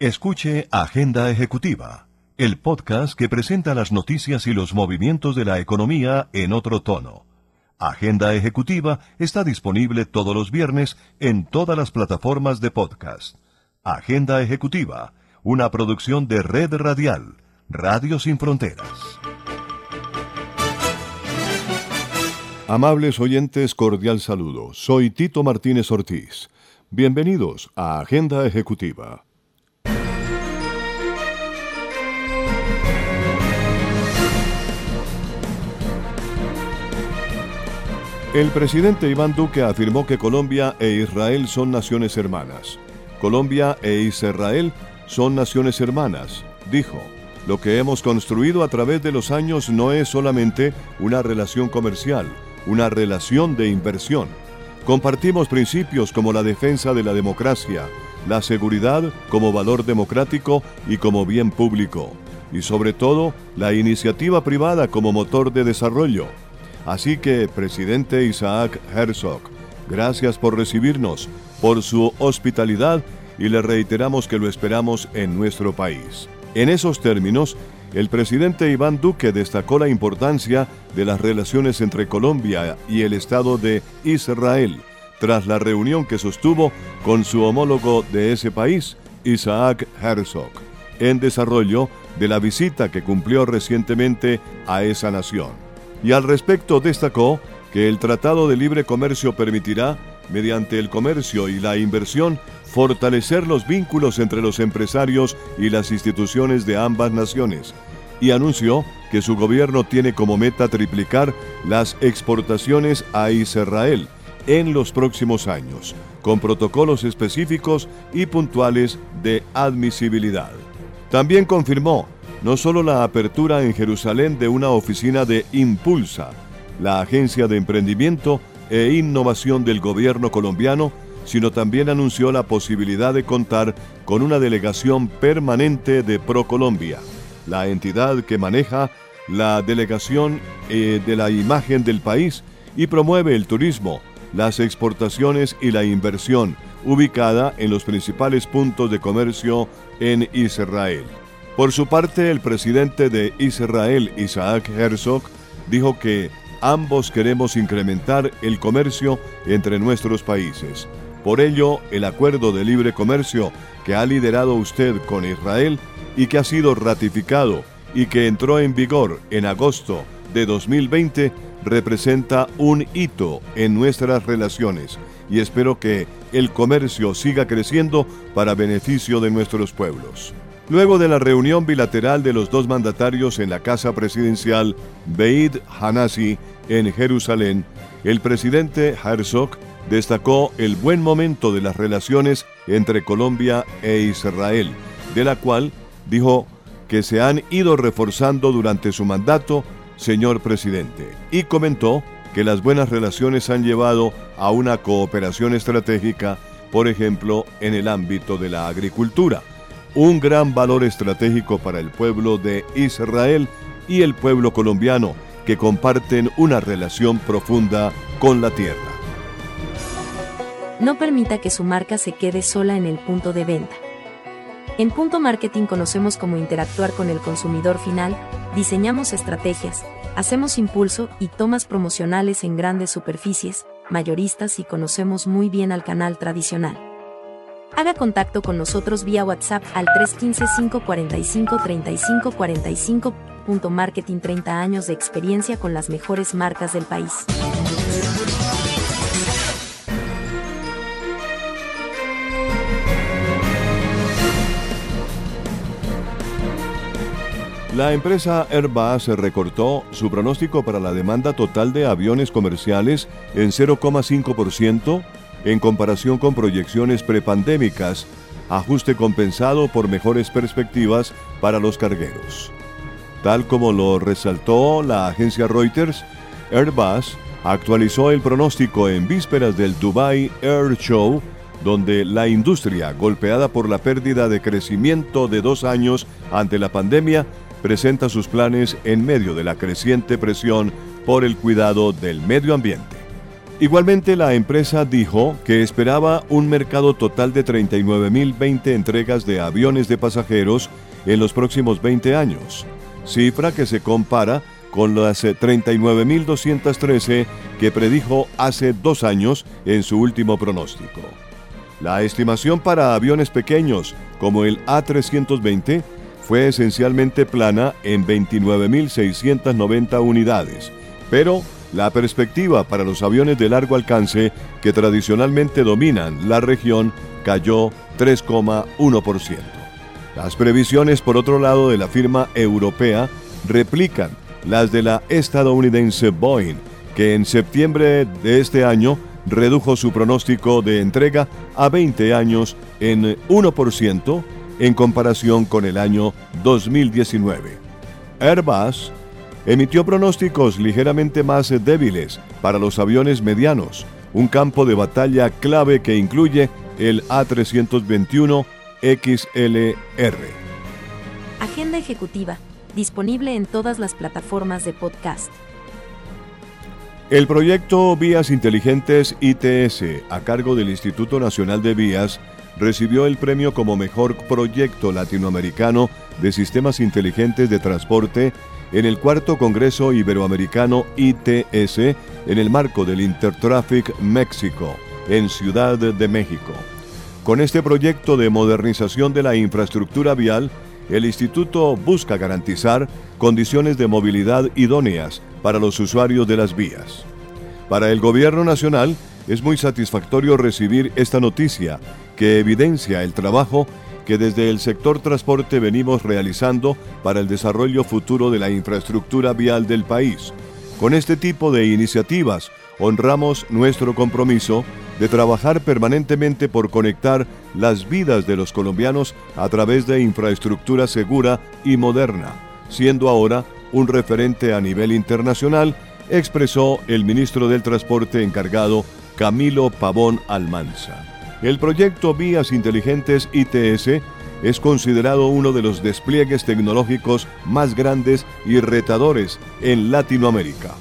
Escuche Agenda Ejecutiva, el podcast que presenta las noticias y los movimientos de la economía en otro tono. Agenda Ejecutiva está disponible todos los viernes en todas las plataformas de podcast. Agenda Ejecutiva, una producción de Red Radial, Radio Sin Fronteras. Amables oyentes, cordial saludo. Soy Tito Martínez Ortiz. Bienvenidos a Agenda Ejecutiva. El presidente Iván Duque afirmó que Colombia e Israel son naciones hermanas. Colombia e Israel son naciones hermanas, dijo. Lo que hemos construido a través de los años no es solamente una relación comercial, una relación de inversión. Compartimos principios como la defensa de la democracia, la seguridad como valor democrático y como bien público, y sobre todo la iniciativa privada como motor de desarrollo. Así que, presidente Isaac Herzog, gracias por recibirnos, por su hospitalidad y le reiteramos que lo esperamos en nuestro país. En esos términos, el presidente Iván Duque destacó la importancia de las relaciones entre Colombia y el Estado de Israel, tras la reunión que sostuvo con su homólogo de ese país, Isaac Herzog, en desarrollo de la visita que cumplió recientemente a esa nación y al respecto destacó que el Tratado de Libre Comercio permitirá, mediante el comercio y la inversión, fortalecer los vínculos entre los empresarios y las instituciones de ambas naciones, y anunció que su gobierno tiene como meta triplicar las exportaciones a Israel en los próximos años, con protocolos específicos y puntuales de admisibilidad. También confirmó no solo la apertura en Jerusalén de una oficina de Impulsa, la agencia de emprendimiento e innovación del gobierno colombiano, sino también anunció la posibilidad de contar con una delegación permanente de ProColombia, la entidad que maneja la delegación eh, de la imagen del país y promueve el turismo, las exportaciones y la inversión, ubicada en los principales puntos de comercio en Israel. Por su parte, el presidente de Israel, Isaac Herzog, dijo que ambos queremos incrementar el comercio entre nuestros países. Por ello, el acuerdo de libre comercio que ha liderado usted con Israel y que ha sido ratificado y que entró en vigor en agosto de 2020 representa un hito en nuestras relaciones y espero que el comercio siga creciendo para beneficio de nuestros pueblos. Luego de la reunión bilateral de los dos mandatarios en la Casa Presidencial Beit Hanasi en Jerusalén, el presidente Herzog destacó el buen momento de las relaciones entre Colombia e Israel, de la cual dijo que se han ido reforzando durante su mandato, señor presidente, y comentó que las buenas relaciones han llevado a una cooperación estratégica, por ejemplo, en el ámbito de la agricultura un gran valor estratégico para el pueblo de Israel y el pueblo colombiano, que comparten una relación profunda con la tierra. No permita que su marca se quede sola en el punto de venta. En Punto Marketing conocemos cómo interactuar con el consumidor final, diseñamos estrategias, hacemos impulso y tomas promocionales en grandes superficies, mayoristas y conocemos muy bien al canal tradicional. Haga contacto con nosotros vía WhatsApp al 315-545-3545. Marketing 30 años de experiencia con las mejores marcas del país. La empresa Airbus recortó su pronóstico para la demanda total de aviones comerciales en 0,5% en comparación con proyecciones prepandémicas, ajuste compensado por mejores perspectivas para los cargueros. Tal como lo resaltó la agencia Reuters, Airbus actualizó el pronóstico en vísperas del Dubai Air Show, donde la industria, golpeada por la pérdida de crecimiento de dos años ante la pandemia, presenta sus planes en medio de la creciente presión por el cuidado del medio ambiente. Igualmente, la empresa dijo que esperaba un mercado total de 39.020 entregas de aviones de pasajeros en los próximos 20 años, cifra que se compara con las 39.213 eh, que predijo hace dos años en su último pronóstico. La estimación para aviones pequeños como el A320 fue esencialmente plana en 29.690 unidades, pero la perspectiva para los aviones de largo alcance que tradicionalmente dominan la región cayó 3,1%. Las previsiones, por otro lado, de la firma europea replican las de la estadounidense Boeing, que en septiembre de este año redujo su pronóstico de entrega a 20 años en 1% en comparación con el año 2019. Airbus emitió pronósticos ligeramente más débiles para los aviones medianos, un campo de batalla clave que incluye el A321 XLR. Agenda ejecutiva, disponible en todas las plataformas de podcast. El proyecto Vías Inteligentes ITS, a cargo del Instituto Nacional de Vías, recibió el premio como mejor proyecto latinoamericano de sistemas inteligentes de transporte en el cuarto Congreso Iberoamericano ITS en el marco del Intertraffic México, en Ciudad de México. Con este proyecto de modernización de la infraestructura vial, el instituto busca garantizar condiciones de movilidad idóneas para los usuarios de las vías. Para el Gobierno Nacional es muy satisfactorio recibir esta noticia que evidencia el trabajo que desde el sector transporte venimos realizando para el desarrollo futuro de la infraestructura vial del país. Con este tipo de iniciativas honramos nuestro compromiso de trabajar permanentemente por conectar las vidas de los colombianos a través de infraestructura segura y moderna, siendo ahora un referente a nivel internacional, expresó el ministro del Transporte encargado Camilo Pavón Almanza. El proyecto Vías Inteligentes ITS es considerado uno de los despliegues tecnológicos más grandes y retadores en Latinoamérica.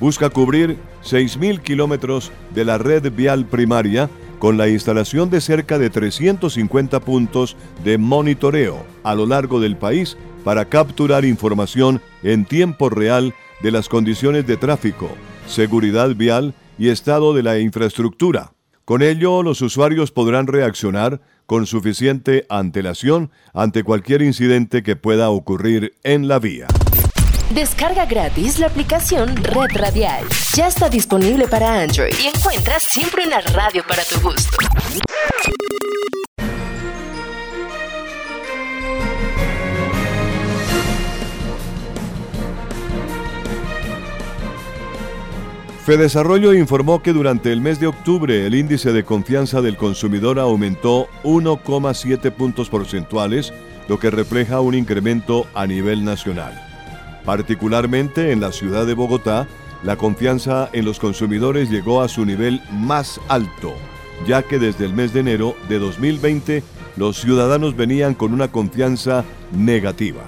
Busca cubrir 6.000 kilómetros de la red vial primaria con la instalación de cerca de 350 puntos de monitoreo a lo largo del país para capturar información en tiempo real de las condiciones de tráfico, seguridad vial y estado de la infraestructura con ello, los usuarios podrán reaccionar con suficiente antelación ante cualquier incidente que pueda ocurrir en la vía. Descarga gratis la aplicación Red Radial. Ya está disponible para Android y encuentras siempre una radio para tu gusto. Fedesarrollo informó que durante el mes de octubre el índice de confianza del consumidor aumentó 1,7 puntos porcentuales, lo que refleja un incremento a nivel nacional. Particularmente en la ciudad de Bogotá, la confianza en los consumidores llegó a su nivel más alto, ya que desde el mes de enero de 2020 los ciudadanos venían con una confianza negativa.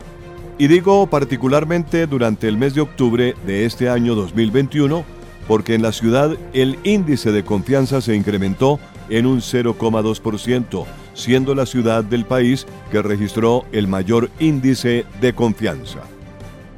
Y digo particularmente durante el mes de octubre de este año 2021, porque en la ciudad el índice de confianza se incrementó en un 0,2%, siendo la ciudad del país que registró el mayor índice de confianza,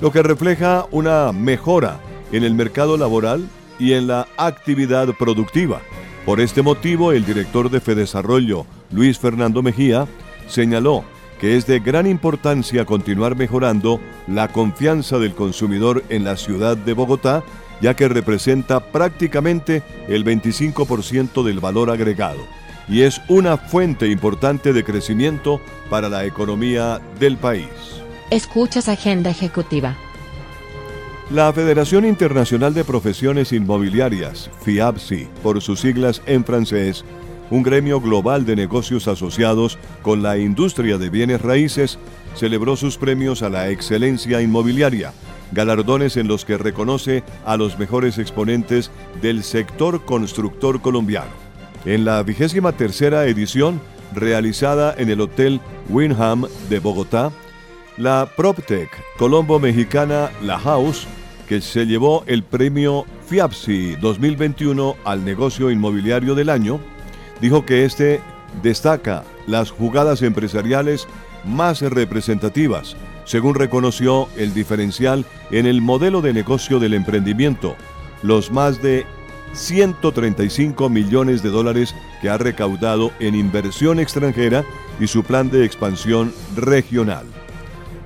lo que refleja una mejora en el mercado laboral y en la actividad productiva. Por este motivo, el director de Fedesarrollo, Luis Fernando Mejía, señaló que es de gran importancia continuar mejorando la confianza del consumidor en la ciudad de Bogotá ya que representa prácticamente el 25% del valor agregado y es una fuente importante de crecimiento para la economía del país. Escuchas Agenda Ejecutiva. La Federación Internacional de Profesiones Inmobiliarias, FIAPSI, por sus siglas en francés, un gremio global de negocios asociados con la industria de bienes raíces, celebró sus premios a la excelencia inmobiliaria galardones en los que reconoce a los mejores exponentes del sector constructor colombiano. En la vigésima tercera edición, realizada en el Hotel Winham de Bogotá, la PropTech Colombo Mexicana La House, que se llevó el premio FIAPSI 2021 al negocio inmobiliario del año, dijo que este destaca las jugadas empresariales más representativas, según reconoció el diferencial en el modelo de negocio del emprendimiento, los más de 135 millones de dólares que ha recaudado en inversión extranjera y su plan de expansión regional.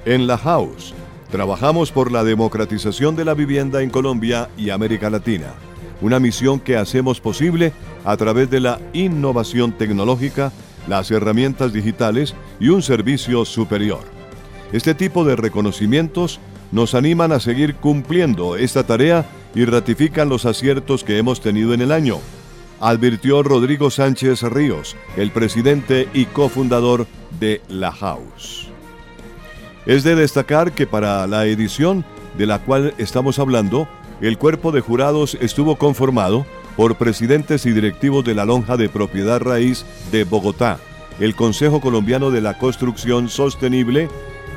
En La House, trabajamos por la democratización de la vivienda en Colombia y América Latina, una misión que hacemos posible a través de la innovación tecnológica, las herramientas digitales y un servicio superior. Este tipo de reconocimientos nos animan a seguir cumpliendo esta tarea y ratifican los aciertos que hemos tenido en el año, advirtió Rodrigo Sánchez Ríos, el presidente y cofundador de La House. Es de destacar que para la edición de la cual estamos hablando, el cuerpo de jurados estuvo conformado por presidentes y directivos de la Lonja de Propiedad Raíz de Bogotá, el Consejo Colombiano de la Construcción Sostenible,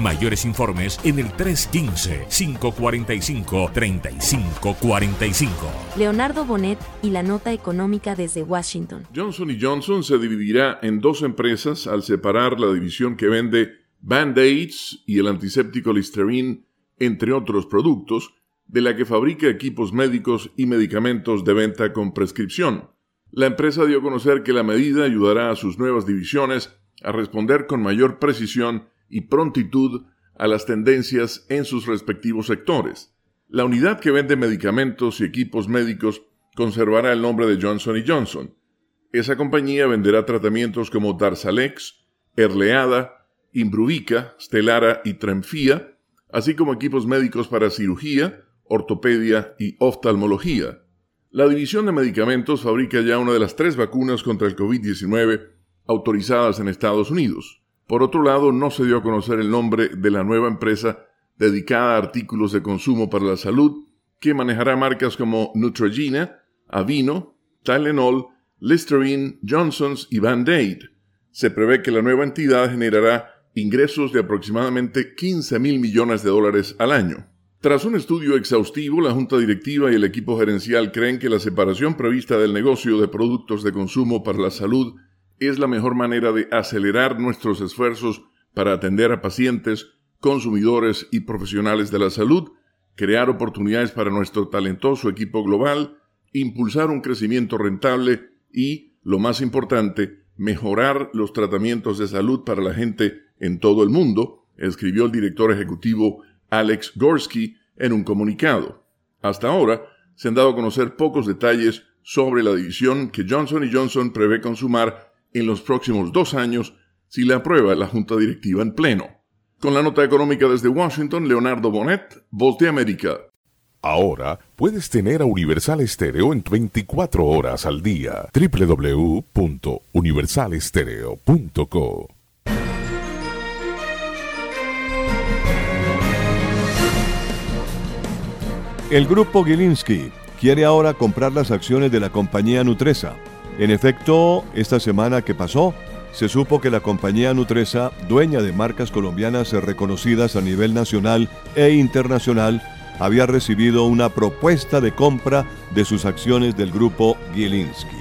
Mayores informes en el 315-545-3545. Leonardo Bonet y la nota económica desde Washington. Johnson Johnson se dividirá en dos empresas al separar la división que vende Band-Aids y el antiséptico Listerine, entre otros productos, de la que fabrica equipos médicos y medicamentos de venta con prescripción. La empresa dio a conocer que la medida ayudará a sus nuevas divisiones a responder con mayor precisión y prontitud a las tendencias en sus respectivos sectores. La unidad que vende medicamentos y equipos médicos conservará el nombre de Johnson Johnson. Esa compañía venderá tratamientos como Darzalex, Erleada, Imbruvica, Stelara y Tremfía, así como equipos médicos para cirugía, ortopedia y oftalmología. La división de medicamentos fabrica ya una de las tres vacunas contra el COVID-19 autorizadas en Estados Unidos. Por otro lado, no se dio a conocer el nombre de la nueva empresa dedicada a artículos de consumo para la salud, que manejará marcas como Neutrogena, Avino, Tylenol, Listerine, Johnson's y Band-Aid. Se prevé que la nueva entidad generará ingresos de aproximadamente 15 mil millones de dólares al año. Tras un estudio exhaustivo, la Junta Directiva y el equipo gerencial creen que la separación prevista del negocio de productos de consumo para la salud es la mejor manera de acelerar nuestros esfuerzos para atender a pacientes, consumidores y profesionales de la salud, crear oportunidades para nuestro talentoso equipo global, impulsar un crecimiento rentable y, lo más importante, mejorar los tratamientos de salud para la gente en todo el mundo, escribió el director ejecutivo Alex Gorsky en un comunicado. Hasta ahora se han dado a conocer pocos detalles sobre la división que Johnson Johnson prevé consumar en los próximos dos años si le aprueba la Junta Directiva en pleno. Con la nota económica desde Washington, Leonardo Bonet, Voz de América. Ahora puedes tener a Universal Estéreo en 24 horas al día. www.universalestereo.co El grupo Gilinski quiere ahora comprar las acciones de la compañía Nutresa en efecto, esta semana que pasó, se supo que la compañía Nutresa, dueña de marcas colombianas reconocidas a nivel nacional e internacional, había recibido una propuesta de compra de sus acciones del grupo Gilinski.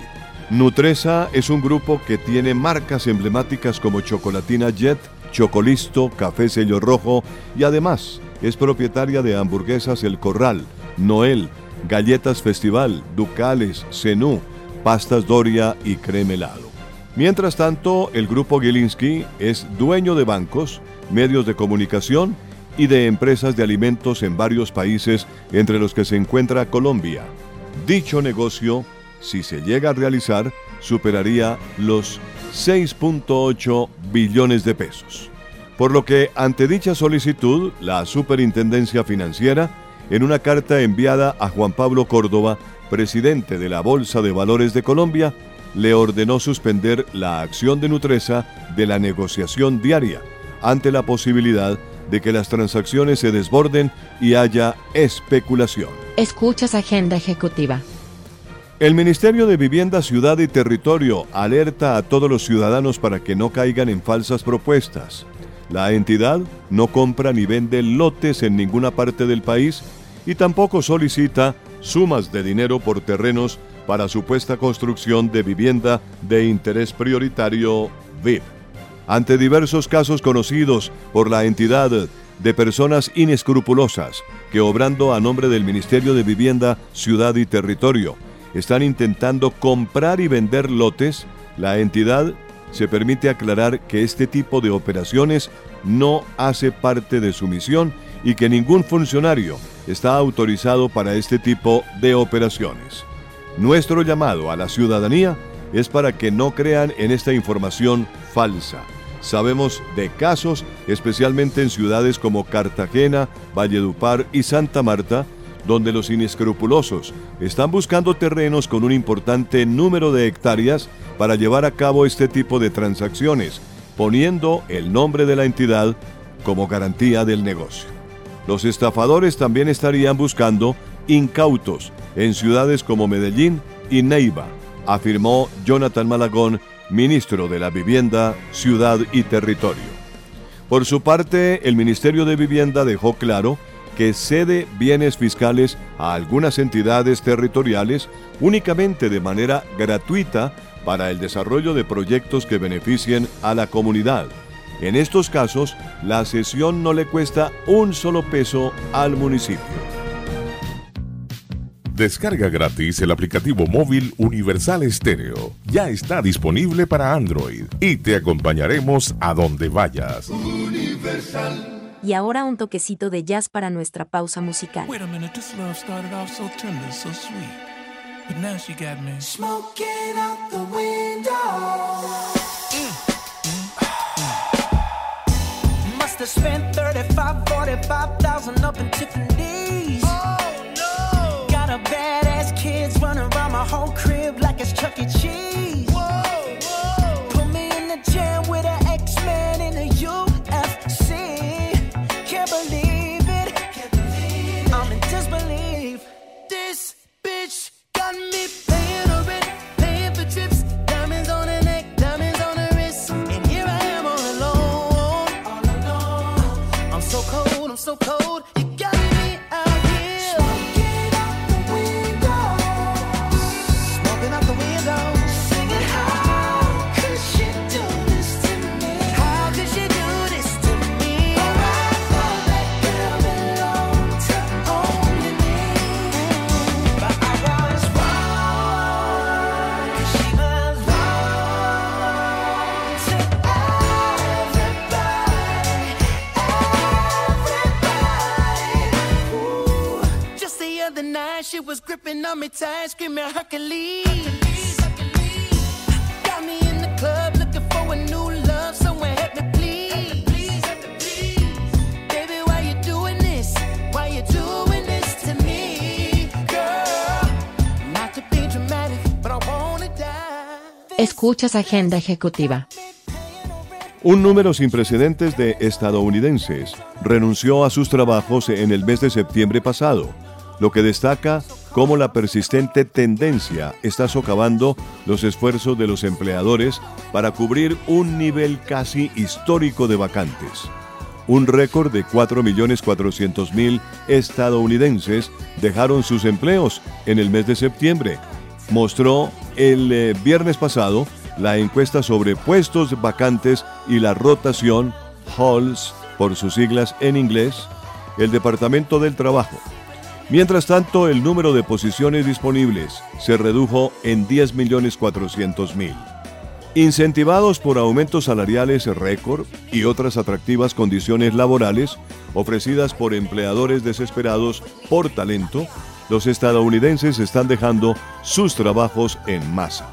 Nutresa es un grupo que tiene marcas emblemáticas como Chocolatina Jet, Chocolisto, Café Sello Rojo y además es propietaria de hamburguesas El Corral, Noel, Galletas Festival, Ducales, Zenú, pastas Doria y creme helado. Mientras tanto, el grupo Gilinski es dueño de bancos, medios de comunicación y de empresas de alimentos en varios países, entre los que se encuentra Colombia. Dicho negocio, si se llega a realizar, superaría los 6.8 billones de pesos. Por lo que, ante dicha solicitud, la Superintendencia Financiera, en una carta enviada a Juan Pablo Córdoba, presidente de la Bolsa de Valores de Colombia, le ordenó suspender la acción de Nutresa de la negociación diaria ante la posibilidad de que las transacciones se desborden y haya especulación. Escuchas Agenda Ejecutiva. El Ministerio de Vivienda, Ciudad y Territorio alerta a todos los ciudadanos para que no caigan en falsas propuestas. La entidad no compra ni vende lotes en ninguna parte del país y tampoco solicita sumas de dinero por terrenos para supuesta construcción de vivienda de interés prioritario VIP. Ante diversos casos conocidos por la entidad de personas inescrupulosas que obrando a nombre del Ministerio de Vivienda, Ciudad y Territorio están intentando comprar y vender lotes, la entidad se permite aclarar que este tipo de operaciones no hace parte de su misión y que ningún funcionario está autorizado para este tipo de operaciones. Nuestro llamado a la ciudadanía es para que no crean en esta información falsa. Sabemos de casos, especialmente en ciudades como Cartagena, Valledupar y Santa Marta, donde los inescrupulosos están buscando terrenos con un importante número de hectáreas para llevar a cabo este tipo de transacciones, poniendo el nombre de la entidad como garantía del negocio. Los estafadores también estarían buscando incautos en ciudades como Medellín y Neiva, afirmó Jonathan Malagón, ministro de la Vivienda, Ciudad y Territorio. Por su parte, el Ministerio de Vivienda dejó claro que cede bienes fiscales a algunas entidades territoriales únicamente de manera gratuita para el desarrollo de proyectos que beneficien a la comunidad. En estos casos, la cesión no le cuesta un solo peso al municipio. Descarga gratis el aplicativo móvil Universal Estéreo. Ya está disponible para Android y te acompañaremos a donde vayas. Universal. Y ahora un toquecito de jazz para nuestra pausa musical. Wait a minute, this love started off so tender, so sweet. But now she got me smoking out the window. Have spent 35, 45,000 up in Tiffany's. Oh no! Got a badass kids running around my whole crib like it's Chuck E. Cheese. Escuchas Agenda Ejecutiva. Un número sin precedentes de estadounidenses renunció a sus trabajos en el mes de septiembre pasado, lo que destaca cómo la persistente tendencia está socavando los esfuerzos de los empleadores para cubrir un nivel casi histórico de vacantes. Un récord de 4.400.000 estadounidenses dejaron sus empleos en el mes de septiembre, mostró el eh, viernes pasado la encuesta sobre puestos vacantes y la rotación, HALS por sus siglas en inglés, el Departamento del Trabajo. Mientras tanto, el número de posiciones disponibles se redujo en 10.400.000. Incentivados por aumentos salariales récord y otras atractivas condiciones laborales ofrecidas por empleadores desesperados por talento, los estadounidenses están dejando sus trabajos en masa.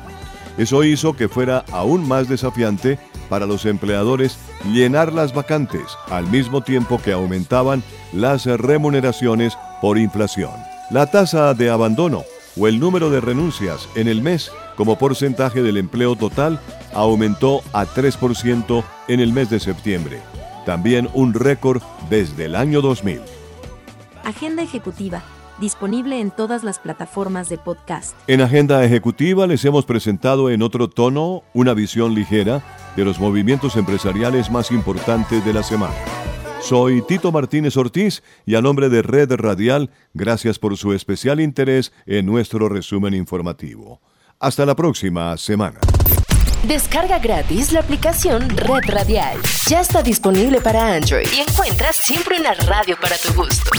Eso hizo que fuera aún más desafiante para los empleadores llenar las vacantes al mismo tiempo que aumentaban las remuneraciones por inflación. La tasa de abandono o el número de renuncias en el mes como porcentaje del empleo total aumentó a 3% en el mes de septiembre, también un récord desde el año 2000. Agenda ejecutiva, disponible en todas las plataformas de podcast. En Agenda Ejecutiva les hemos presentado en otro tono una visión ligera de los movimientos empresariales más importantes de la semana. Soy Tito Martínez Ortiz y a nombre de Red Radial, gracias por su especial interés en nuestro resumen informativo. Hasta la próxima semana. Descarga gratis la aplicación Red Radial. Ya está disponible para Android y encuentras siempre una radio para tu gusto.